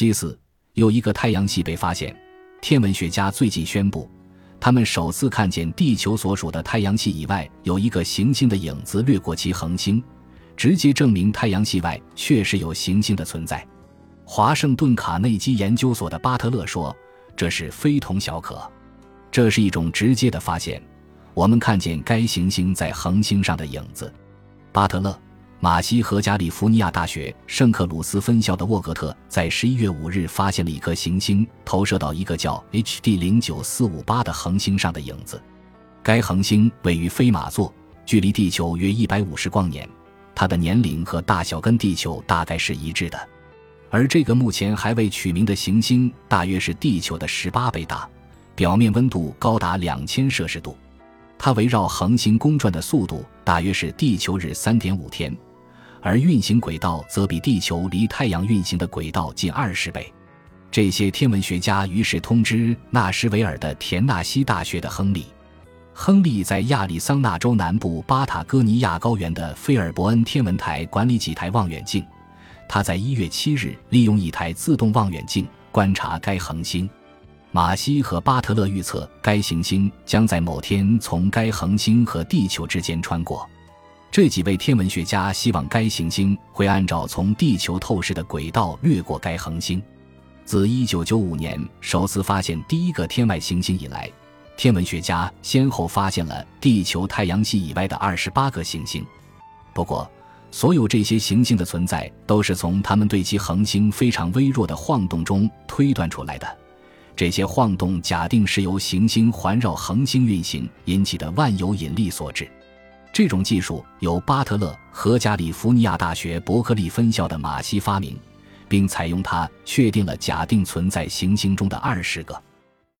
其次，有一个太阳系被发现，天文学家最近宣布，他们首次看见地球所属的太阳系以外有一个行星的影子掠过其恒星，直接证明太阳系外确实有行星的存在。华盛顿卡内基研究所的巴特勒说：“这是非同小可，这是一种直接的发现。我们看见该行星在恒星上的影子。”巴特勒。马西和加利福尼亚大学圣克鲁斯分校的沃格特在十一月五日发现了一颗行星投射到一个叫 HD 零九四五八的恒星上的影子。该恒星位于飞马座，距离地球约一百五十光年。它的年龄和大小跟地球大概是一致的。而这个目前还未取名的行星大约是地球的十八倍大，表面温度高达两千摄氏度。它围绕恒星公转的速度大约是地球日三点五天。而运行轨道则比地球离太阳运行的轨道近二十倍。这些天文学家于是通知纳什维尔的田纳西大学的亨利。亨利在亚利桑那州南部巴塔哥尼亚高原的菲尔伯恩天文台管理几台望远镜。他在一月七日利用一台自动望远镜观察该恒星。马西和巴特勒预测该行星将在某天从该恒星和地球之间穿过。这几位天文学家希望该行星会按照从地球透视的轨道掠过该恒星。自1995年首次发现第一个天外行星以来，天文学家先后发现了地球太阳系以外的28个行星。不过，所有这些行星的存在都是从他们对其恒星非常微弱的晃动中推断出来的。这些晃动假定是由行星环绕恒星运行引起的万有引力所致。这种技术由巴特勒和加利福尼亚大学伯克利分校的马西发明，并采用它确定了假定存在行星中的二十个。